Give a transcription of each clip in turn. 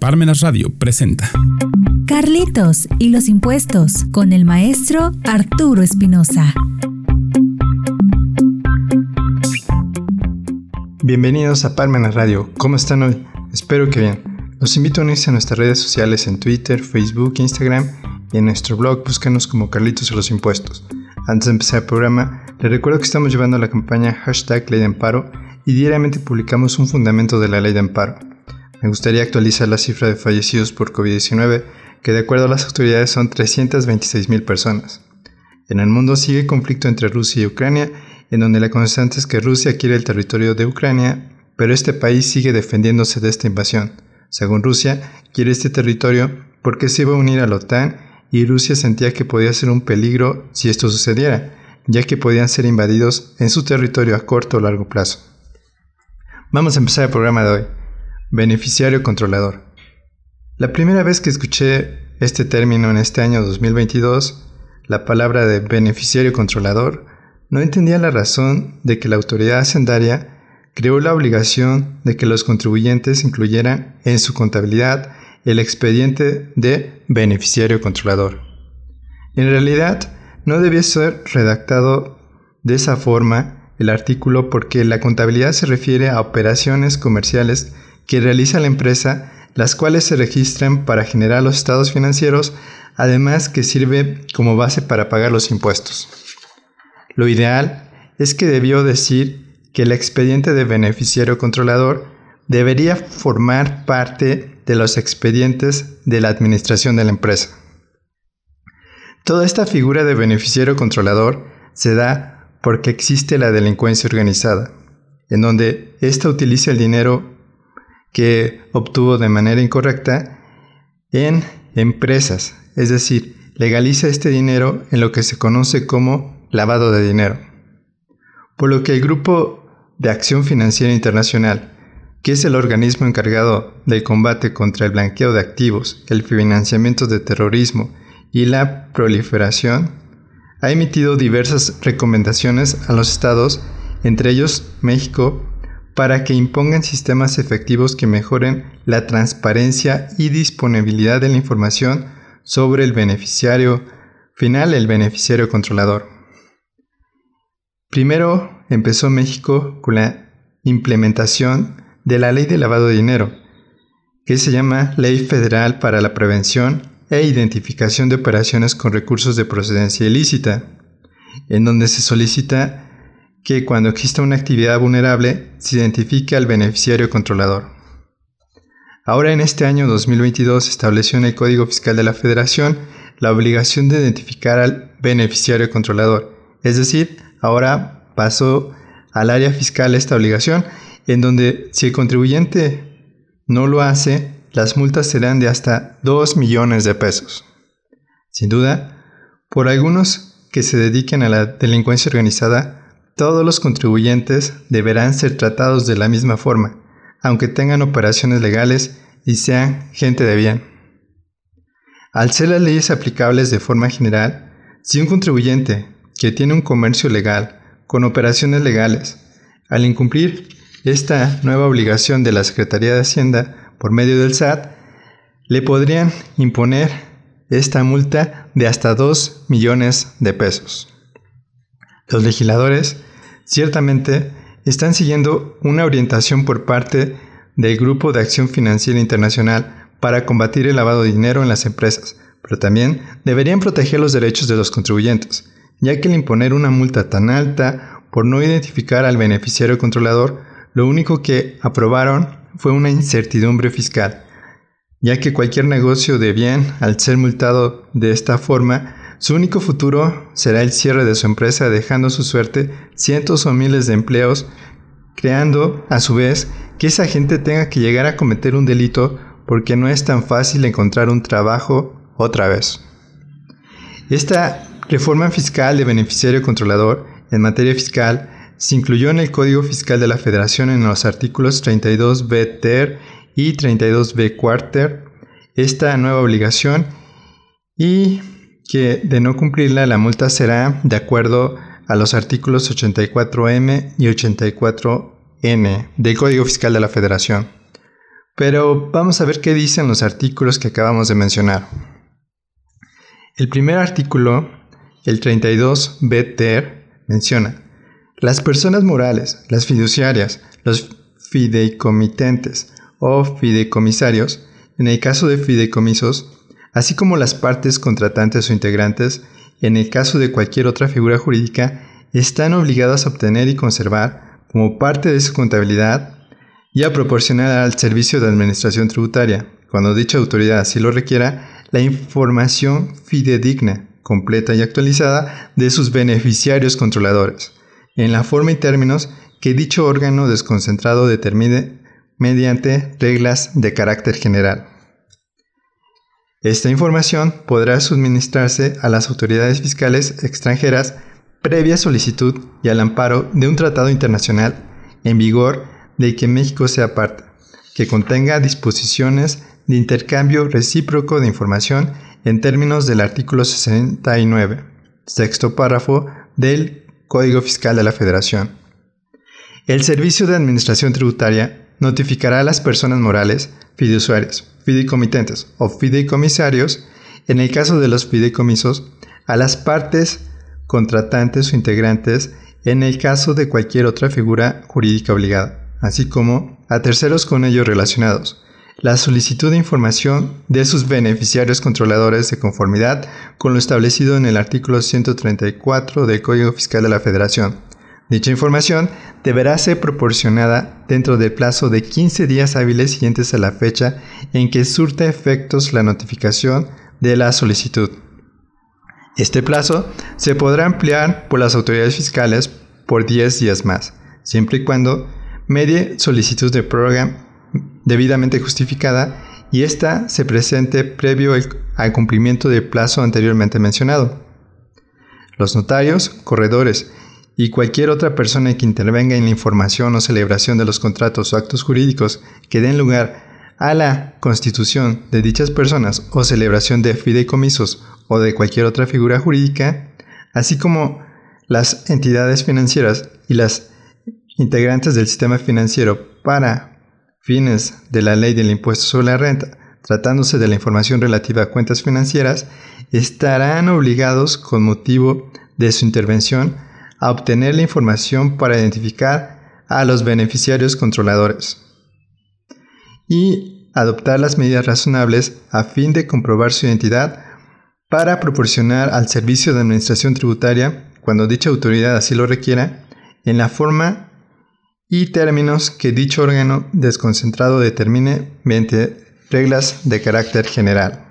Parmenas Radio presenta Carlitos y los impuestos con el maestro Arturo Espinosa. Bienvenidos a Parmenas Radio. ¿Cómo están hoy? Espero que bien. Los invito a unirse a nuestras redes sociales en Twitter, Facebook, Instagram y en nuestro blog búscanos como Carlitos y los impuestos. Antes de empezar el programa, les recuerdo que estamos llevando la campaña hashtag Ley de Amparo y diariamente publicamos un fundamento de la Ley de Amparo. Me gustaría actualizar la cifra de fallecidos por COVID-19, que de acuerdo a las autoridades son 326.000 personas. En el mundo sigue el conflicto entre Rusia y Ucrania, en donde la constante es que Rusia quiere el territorio de Ucrania, pero este país sigue defendiéndose de esta invasión. Según Rusia, quiere este territorio porque se iba a unir a la OTAN y Rusia sentía que podía ser un peligro si esto sucediera, ya que podían ser invadidos en su territorio a corto o largo plazo. Vamos a empezar el programa de hoy. Beneficiario controlador. La primera vez que escuché este término en este año 2022, la palabra de beneficiario controlador, no entendía la razón de que la autoridad hacendaria creó la obligación de que los contribuyentes incluyeran en su contabilidad el expediente de beneficiario controlador. En realidad, no debía ser redactado de esa forma el artículo porque la contabilidad se refiere a operaciones comerciales que realiza la empresa, las cuales se registran para generar los estados financieros, además que sirve como base para pagar los impuestos. Lo ideal es que debió decir que el expediente de beneficiario controlador debería formar parte de los expedientes de la administración de la empresa. Toda esta figura de beneficiario controlador se da porque existe la delincuencia organizada, en donde ésta utiliza el dinero que obtuvo de manera incorrecta en empresas, es decir, legaliza este dinero en lo que se conoce como lavado de dinero. Por lo que el Grupo de Acción Financiera Internacional que es el organismo encargado del combate contra el blanqueo de activos, el financiamiento de terrorismo y la proliferación, ha emitido diversas recomendaciones a los estados, entre ellos México, para que impongan sistemas efectivos que mejoren la transparencia y disponibilidad de la información sobre el beneficiario final, el beneficiario controlador. Primero empezó México con la implementación de la Ley de Lavado de Dinero, que se llama Ley Federal para la Prevención e Identificación de Operaciones con Recursos de Procedencia Ilícita, en donde se solicita que cuando exista una actividad vulnerable se identifique al beneficiario controlador. Ahora en este año 2022 se estableció en el Código Fiscal de la Federación la obligación de identificar al beneficiario controlador, es decir, ahora pasó al área fiscal esta obligación en donde si el contribuyente no lo hace, las multas serán de hasta 2 millones de pesos. Sin duda, por algunos que se dediquen a la delincuencia organizada, todos los contribuyentes deberán ser tratados de la misma forma, aunque tengan operaciones legales y sean gente de bien. Al ser las leyes aplicables de forma general, si un contribuyente que tiene un comercio legal con operaciones legales, al incumplir esta nueva obligación de la Secretaría de Hacienda por medio del SAT, le podrían imponer esta multa de hasta 2 millones de pesos. Los legisladores ciertamente están siguiendo una orientación por parte del Grupo de Acción Financiera Internacional para combatir el lavado de dinero en las empresas, pero también deberían proteger los derechos de los contribuyentes, ya que el imponer una multa tan alta por no identificar al beneficiario controlador lo único que aprobaron fue una incertidumbre fiscal, ya que cualquier negocio de bien, al ser multado de esta forma, su único futuro será el cierre de su empresa, dejando su suerte cientos o miles de empleos, creando, a su vez, que esa gente tenga que llegar a cometer un delito porque no es tan fácil encontrar un trabajo otra vez. Esta reforma fiscal de beneficiario controlador en materia fiscal se incluyó en el Código Fiscal de la Federación en los artículos 32b ter y 32b cuarter esta nueva obligación y que de no cumplirla la multa será de acuerdo a los artículos 84m y 84n del Código Fiscal de la Federación. Pero vamos a ver qué dicen los artículos que acabamos de mencionar. El primer artículo, el 32 BTR, menciona las personas morales, las fiduciarias, los fideicomitentes o fideicomisarios, en el caso de fideicomisos, así como las partes contratantes o integrantes, en el caso de cualquier otra figura jurídica, están obligadas a obtener y conservar, como parte de su contabilidad, y a proporcionar al Servicio de Administración Tributaria, cuando dicha autoridad así lo requiera, la información fidedigna, completa y actualizada de sus beneficiarios controladores, en la forma y términos que dicho órgano desconcentrado determine mediante reglas de carácter general. Esta información podrá suministrarse a las autoridades fiscales extranjeras previa solicitud y al amparo de un tratado internacional en vigor de que México sea parte, que contenga disposiciones de intercambio recíproco de información en términos del artículo 69, sexto párrafo del Código Fiscal de la Federación. El Servicio de Administración Tributaria notificará a las personas morales, fiduciarias, fideicomitentes o fideicomisarios, en el caso de los fideicomisos, a las partes contratantes o integrantes en el caso de cualquier otra figura jurídica obligada, así como a terceros con ellos relacionados, la solicitud de información de sus beneficiarios controladores de conformidad con lo establecido en el artículo 134 del Código Fiscal de la Federación. Dicha información deberá ser proporcionada dentro del plazo de 15 días hábiles siguientes a la fecha en que surta efectos la notificación de la solicitud. Este plazo se podrá ampliar por las autoridades fiscales por 10 días más, siempre y cuando medie solicitud de prórroga debidamente justificada y ésta se presente previo al cumplimiento del plazo anteriormente mencionado. Los notarios, corredores y cualquier otra persona que intervenga en la información o celebración de los contratos o actos jurídicos que den lugar a la constitución de dichas personas o celebración de fideicomisos o de cualquier otra figura jurídica, así como las entidades financieras y las integrantes del sistema financiero para fines de la ley del impuesto sobre la renta, tratándose de la información relativa a cuentas financieras, estarán obligados con motivo de su intervención a obtener la información para identificar a los beneficiarios controladores y adoptar las medidas razonables a fin de comprobar su identidad para proporcionar al Servicio de Administración Tributaria, cuando dicha autoridad así lo requiera, en la forma y términos que dicho órgano desconcentrado determine mediante reglas de carácter general.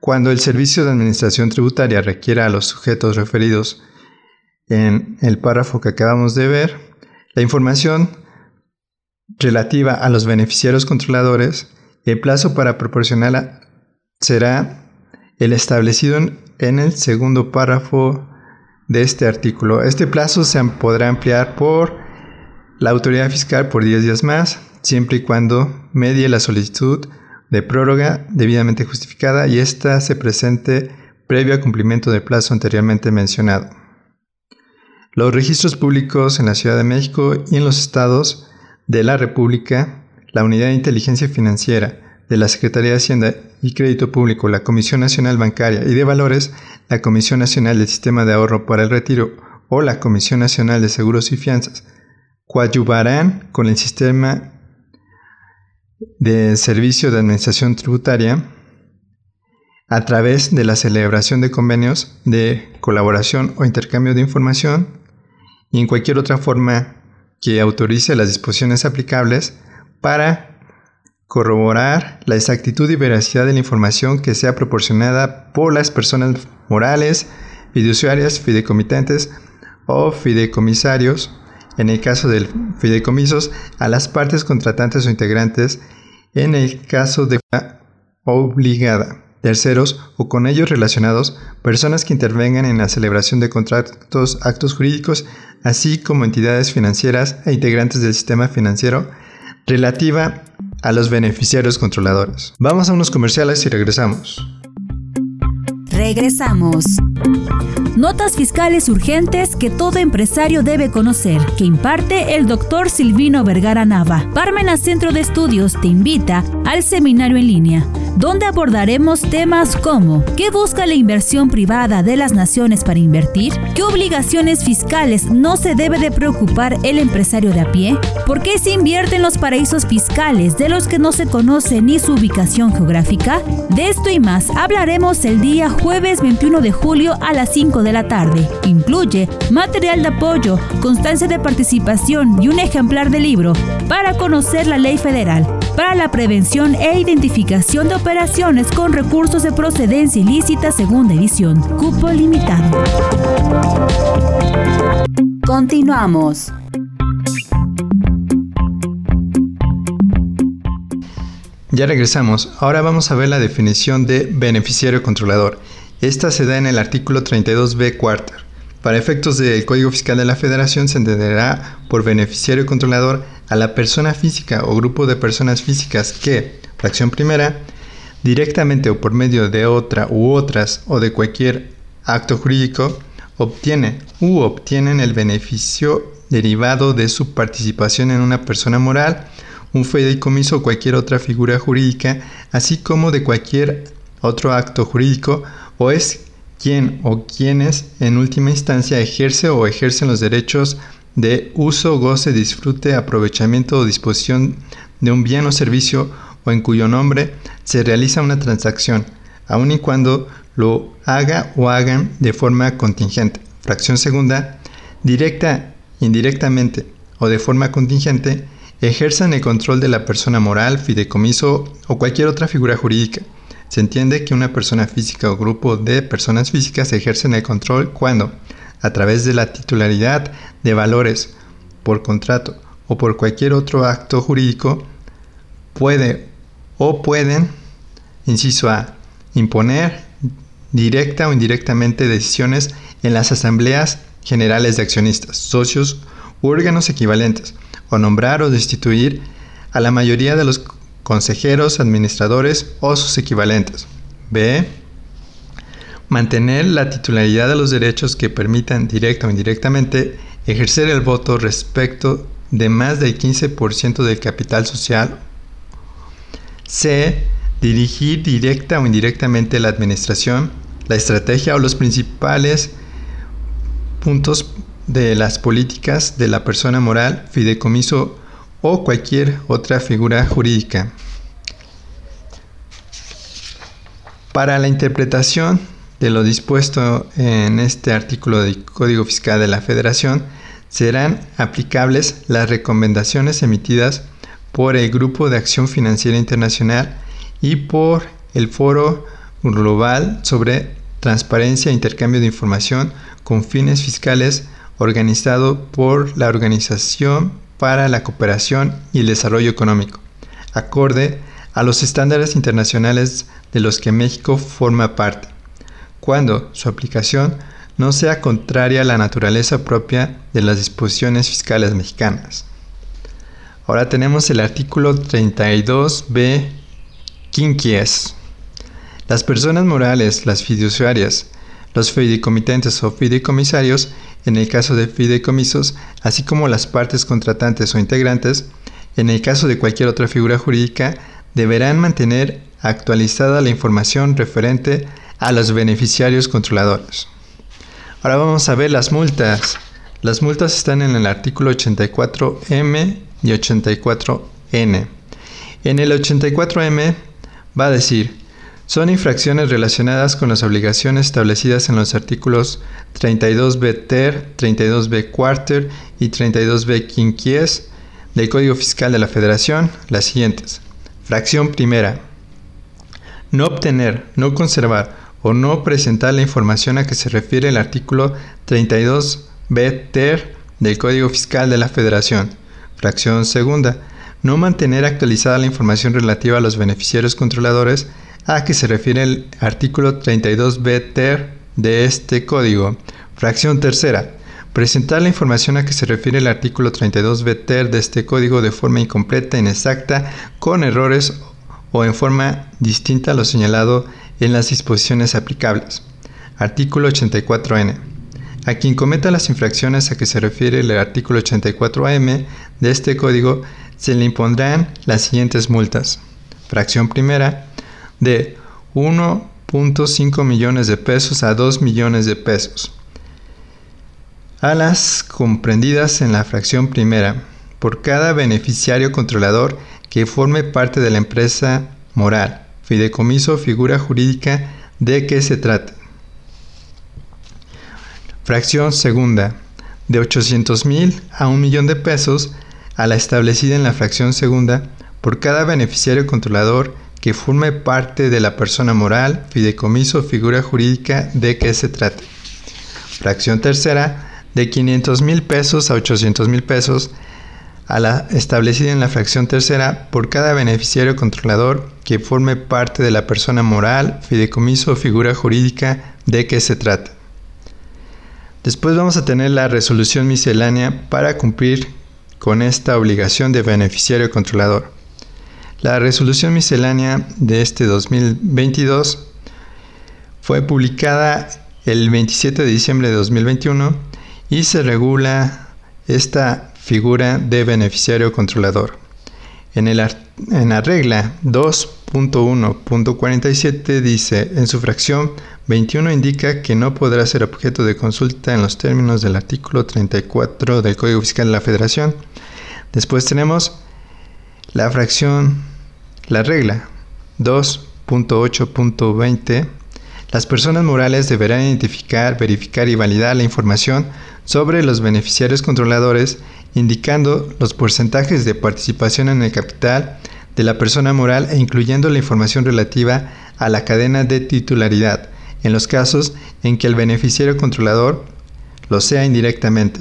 Cuando el Servicio de Administración Tributaria requiera a los sujetos referidos en el párrafo que acabamos de ver, la información relativa a los beneficiarios controladores, el plazo para proporcionarla será el establecido en el segundo párrafo de este artículo. Este plazo se podrá ampliar por la autoridad fiscal por 10 días más, siempre y cuando medie la solicitud de prórroga debidamente justificada y ésta se presente previo al cumplimiento del plazo anteriormente mencionado. Los registros públicos en la Ciudad de México y en los estados de la República, la Unidad de Inteligencia Financiera de la Secretaría de Hacienda y Crédito Público, la Comisión Nacional Bancaria y de Valores, la Comisión Nacional del Sistema de Ahorro para el Retiro o la Comisión Nacional de Seguros y Fianzas coadyuvarán con el sistema de servicio de administración tributaria a través de la celebración de convenios de colaboración o intercambio de información y en cualquier otra forma que autorice las disposiciones aplicables para corroborar la exactitud y veracidad de la información que sea proporcionada por las personas morales, fiduciarias, fideicomitentes o fideicomisarios, en el caso de fideicomisos, a las partes contratantes o integrantes, en el caso de obligada, terceros o con ellos relacionados, personas que intervengan en la celebración de contratos, actos jurídicos, así como entidades financieras e integrantes del sistema financiero, relativa a los beneficiarios controladores. Vamos a unos comerciales y regresamos. Regresamos. Notas fiscales urgentes que todo empresario debe conocer, que imparte el doctor Silvino Vergara Nava. Parmena Centro de Estudios te invita al seminario en línea, donde abordaremos temas como ¿qué busca la inversión privada de las naciones para invertir? ¿Qué obligaciones fiscales no se debe de preocupar el empresario de a pie? ¿Por qué se invierte en los paraísos fiscales de los que no se conoce ni su ubicación geográfica? De esto y más hablaremos el día jueves 21 de julio a las 5 de la tarde. Incluye material de apoyo, constancia de participación y un ejemplar de libro para conocer la ley federal para la prevención e identificación de operaciones con recursos de procedencia ilícita segunda edición. Cupo limitado. Continuamos. Ya regresamos. Ahora vamos a ver la definición de beneficiario controlador. Esta se da en el artículo 32b cuarter. Para efectos del Código Fiscal de la Federación se entenderá por beneficiario controlador a la persona física o grupo de personas físicas que, fracción primera, directamente o por medio de otra u otras o de cualquier acto jurídico, obtiene u obtienen el beneficio derivado de su participación en una persona moral un fideicomiso o cualquier otra figura jurídica, así como de cualquier otro acto jurídico, o es quien o quienes en última instancia ejerce o ejercen los derechos de uso, goce, disfrute, aprovechamiento o disposición de un bien o servicio o en cuyo nombre se realiza una transacción, aun y cuando lo haga o hagan de forma contingente. Fracción segunda, directa, indirectamente o de forma contingente, ejerzan el control de la persona moral, fideicomiso o cualquier otra figura jurídica. Se entiende que una persona física o grupo de personas físicas ejercen el control cuando, a través de la titularidad de valores por contrato o por cualquier otro acto jurídico, puede o pueden, inciso A, imponer directa o indirectamente decisiones en las asambleas generales de accionistas, socios u órganos equivalentes, o nombrar o destituir a la mayoría de los consejeros, administradores o sus equivalentes. B. Mantener la titularidad de los derechos que permitan directa o indirectamente ejercer el voto respecto de más del 15% del capital social. C. Dirigir directa o indirectamente la administración, la estrategia o los principales puntos de las políticas de la persona moral, fideicomiso o cualquier otra figura jurídica. Para la interpretación de lo dispuesto en este artículo del Código Fiscal de la Federación, serán aplicables las recomendaciones emitidas por el Grupo de Acción Financiera Internacional y por el Foro Global sobre Transparencia e Intercambio de Información con fines fiscales organizado por la Organización para la Cooperación y el Desarrollo Económico, acorde a los estándares internacionales de los que México forma parte, cuando su aplicación no sea contraria a la naturaleza propia de las disposiciones fiscales mexicanas. Ahora tenemos el artículo 32b quinquies. Las personas morales, las fiduciarias, los fideicomitentes o fideicomisarios, en el caso de fideicomisos, así como las partes contratantes o integrantes, en el caso de cualquier otra figura jurídica, deberán mantener actualizada la información referente a los beneficiarios controladores. Ahora vamos a ver las multas. Las multas están en el artículo 84M y 84N. En el 84M va a decir, son infracciones relacionadas con las obligaciones establecidas en los artículos 32b ter, 32b quarter y 32b quinquies del Código Fiscal de la Federación, las siguientes. Fracción primera. No obtener, no conservar o no presentar la información a que se refiere el artículo 32b ter del Código Fiscal de la Federación. Fracción segunda. No mantener actualizada la información relativa a los beneficiarios controladores a que se refiere el artículo 32b ter de este código. Fracción tercera. Presentar la información a que se refiere el artículo 32b ter de este código de forma incompleta, inexacta, con errores o en forma distinta a lo señalado en las disposiciones aplicables. Artículo 84n. A quien cometa las infracciones a que se refiere el artículo 84AM de este código se le impondrán las siguientes multas. Fracción primera de 1.5 millones de pesos a 2 millones de pesos. A las comprendidas en la fracción primera, por cada beneficiario controlador que forme parte de la empresa moral, fideicomiso figura jurídica de que se trate. Fracción segunda, de 800 mil a un millón de pesos a la establecida en la fracción segunda por cada beneficiario controlador que forme parte de la persona moral, fideicomiso o figura jurídica de que se trate. Fracción tercera, de 500 mil pesos a 800 mil pesos a la establecida en la fracción tercera por cada beneficiario controlador que forme parte de la persona moral, fideicomiso o figura jurídica de que se trate. Después vamos a tener la resolución miscelánea para cumplir con esta obligación de beneficiario controlador. La resolución miscelánea de este 2022 fue publicada el 27 de diciembre de 2021 y se regula esta figura de beneficiario controlador. En, el, en la regla 2.1.47 dice, en su fracción 21 indica que no podrá ser objeto de consulta en los términos del artículo 34 del Código Fiscal de la Federación. Después tenemos la fracción, la regla 2.8.20 las personas morales deberán identificar, verificar y validar la información sobre los beneficiarios controladores, indicando los porcentajes de participación en el capital de la persona moral e incluyendo la información relativa a la cadena de titularidad, en los casos en que el beneficiario controlador lo sea indirectamente.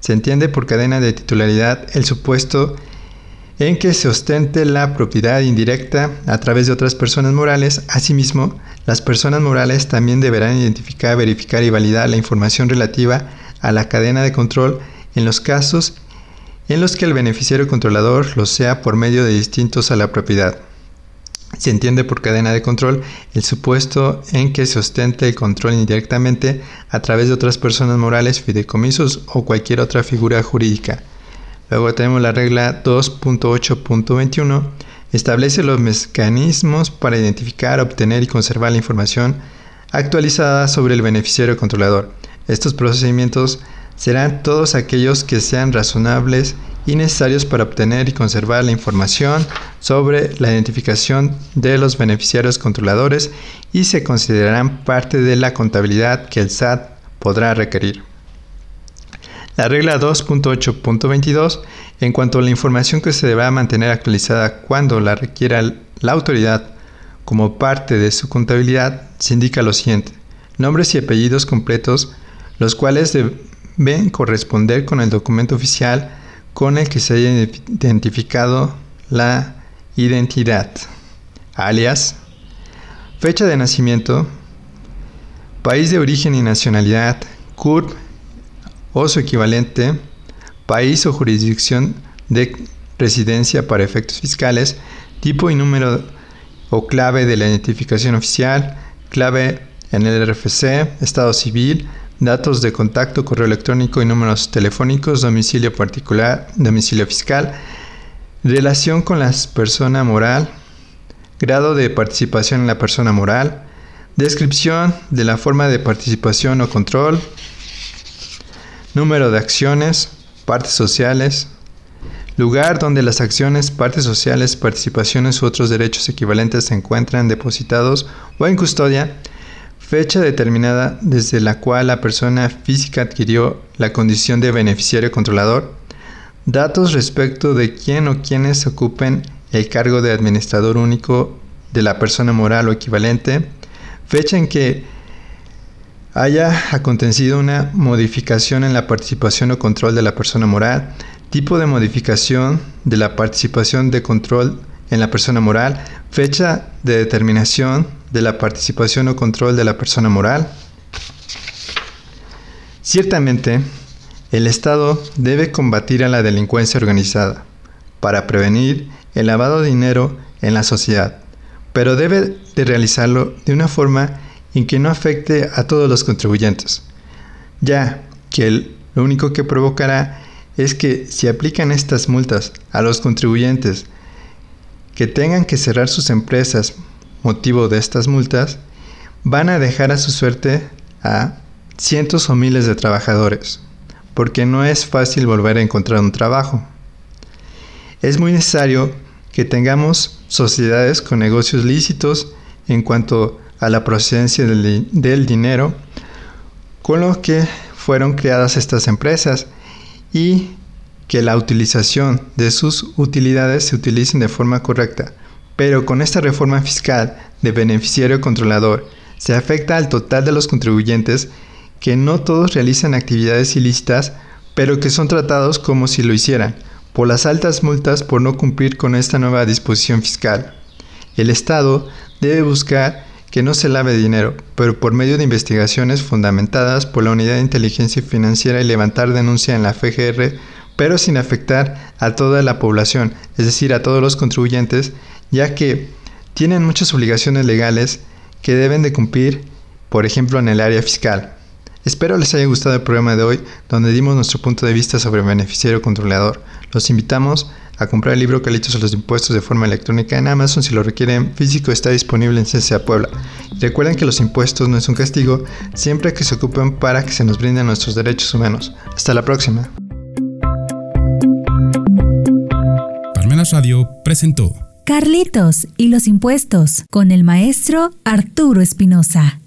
Se entiende por cadena de titularidad el supuesto en que se ostente la propiedad indirecta a través de otras personas morales. Asimismo, las personas morales también deberán identificar, verificar y validar la información relativa a la cadena de control en los casos en los que el beneficiario controlador lo sea por medio de distintos a la propiedad. Se entiende por cadena de control el supuesto en que se ostente el control indirectamente a través de otras personas morales, fideicomisos o cualquier otra figura jurídica. Luego tenemos la regla 2.8.21. Establece los mecanismos para identificar, obtener y conservar la información actualizada sobre el beneficiario controlador. Estos procedimientos serán todos aquellos que sean razonables y necesarios para obtener y conservar la información sobre la identificación de los beneficiarios controladores y se considerarán parte de la contabilidad que el SAT podrá requerir. La regla 2.8.22, en cuanto a la información que se deberá mantener actualizada cuando la requiera la autoridad como parte de su contabilidad, se indica lo siguiente. Nombres y apellidos completos, los cuales deben corresponder con el documento oficial con el que se haya identificado la identidad, alias, fecha de nacimiento, país de origen y nacionalidad, CURP, o su equivalente, país o jurisdicción de residencia para efectos fiscales, tipo y número o clave de la identificación oficial, clave en el RFC, estado civil, datos de contacto, correo electrónico y números telefónicos, domicilio particular, domicilio fiscal, relación con la persona moral, grado de participación en la persona moral, descripción de la forma de participación o control, número de acciones, partes sociales, lugar donde las acciones, partes sociales, participaciones u otros derechos equivalentes se encuentran depositados o en custodia, fecha determinada desde la cual la persona física adquirió la condición de beneficiario controlador, datos respecto de quién o quienes ocupen el cargo de administrador único de la persona moral o equivalente, fecha en que haya acontecido una modificación en la participación o control de la persona moral, tipo de modificación de la participación de control en la persona moral, fecha de determinación de la participación o control de la persona moral. Ciertamente, el Estado debe combatir a la delincuencia organizada para prevenir el lavado de dinero en la sociedad, pero debe de realizarlo de una forma en que no afecte a todos los contribuyentes. ya que lo único que provocará es que si aplican estas multas a los contribuyentes que tengan que cerrar sus empresas motivo de estas multas, van a dejar a su suerte a cientos o miles de trabajadores, porque no es fácil volver a encontrar un trabajo. Es muy necesario que tengamos sociedades con negocios lícitos en cuanto a la procedencia del, dinero, con lo que fueron creadas estas empresas y que la utilización de sus utilidades se utilicen de forma correcta. Pero con esta reforma fiscal de beneficiario controlador se afecta al total de los contribuyentes que no todos realizan actividades ilícitas, pero que son tratados como si lo hicieran, por las altas multas por no cumplir con esta nueva disposición fiscal. El Estado debe buscar que no se lave dinero, pero por medio de investigaciones fundamentadas por la Unidad de Inteligencia Financiera y levantar denuncia en la FGR, pero sin afectar a toda la población, es decir, a todos los contribuyentes, ya que tienen muchas obligaciones legales que deben de cumplir, por ejemplo, en el área fiscal. Espero les haya gustado el programa de hoy, donde dimos nuestro punto de vista sobre beneficiario controlador. Los invitamos a comprar el libro Calitos a los impuestos de forma electrónica en Amazon si lo requieren físico está disponible en CCA Puebla. recuerden que los impuestos no es un castigo, siempre que se ocupen para que se nos brinden nuestros derechos humanos. Hasta la próxima. Parmenas Radio presentó Carlitos y los impuestos con el maestro Arturo Espinosa.